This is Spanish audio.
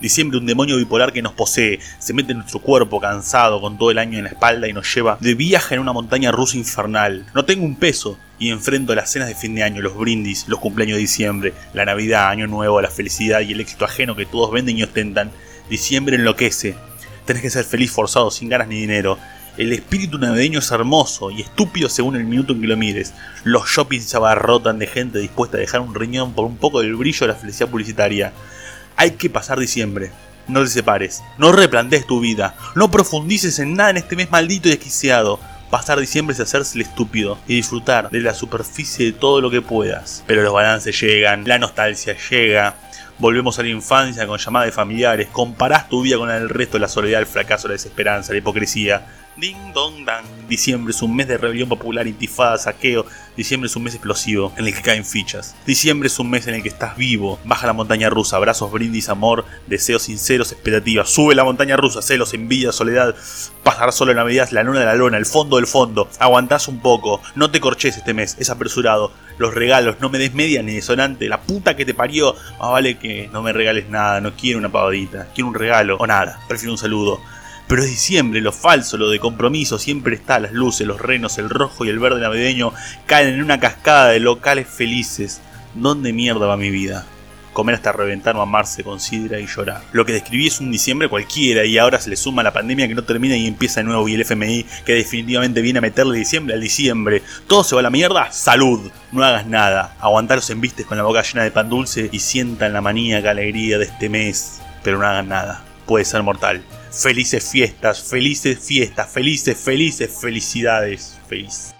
Diciembre, un demonio bipolar que nos posee, se mete en nuestro cuerpo cansado con todo el año en la espalda y nos lleva de viaje en una montaña rusa infernal. No tengo un peso y enfrento las cenas de fin de año, los brindis, los cumpleaños de diciembre, la Navidad, Año Nuevo, la felicidad y el éxito ajeno que todos venden y ostentan. Diciembre enloquece. Tenés que ser feliz forzado, sin ganas ni dinero. El espíritu navideño es hermoso y estúpido según el minuto en que lo mires. Los shoppings se abarrotan de gente dispuesta a dejar un riñón por un poco del brillo de la felicidad publicitaria. Hay que pasar diciembre. No te separes. No replantees tu vida. No profundices en nada en este mes maldito y desquiciado. Pasar diciembre es hacerse el estúpido y disfrutar de la superficie de todo lo que puedas. Pero los balances llegan, la nostalgia llega, volvemos a la infancia con llamadas de familiares, comparás tu vida con la del resto, la soledad, el fracaso, la desesperanza, la hipocresía, Ding dong dang. Diciembre es un mes de rebelión popular, intifada, saqueo. Diciembre es un mes explosivo en el que caen fichas. Diciembre es un mes en el que estás vivo. Baja la montaña rusa, abrazos, brindis, amor, deseos sinceros, expectativas. Sube la montaña rusa, celos, envidia, soledad. Pasar solo en Navidad, la luna de la luna, el fondo del fondo. Aguantás un poco. No te corches este mes, es apresurado. Los regalos, no me des media ni desonante. La puta que te parió. Más vale que no me regales nada, no quiero una pavadita. Quiero un regalo o nada. Prefiero un saludo. Pero es diciembre, lo falso, lo de compromiso, siempre está, las luces, los renos, el rojo y el verde navideño caen en una cascada de locales felices. ¿Dónde mierda va mi vida? Comer hasta reventar o amarse con sidra y llorar. Lo que describí es un diciembre cualquiera y ahora se le suma la pandemia que no termina y empieza de nuevo y el FMI que definitivamente viene a meterle diciembre al diciembre. Todo se va a la mierda, salud. No hagas nada. Aguantar los embistes con la boca llena de pan dulce y sientan la maníaca alegría de este mes. Pero no hagan nada. Puede ser mortal. Felices fiestas, felices fiestas, felices, felices, felicidades. Feliz.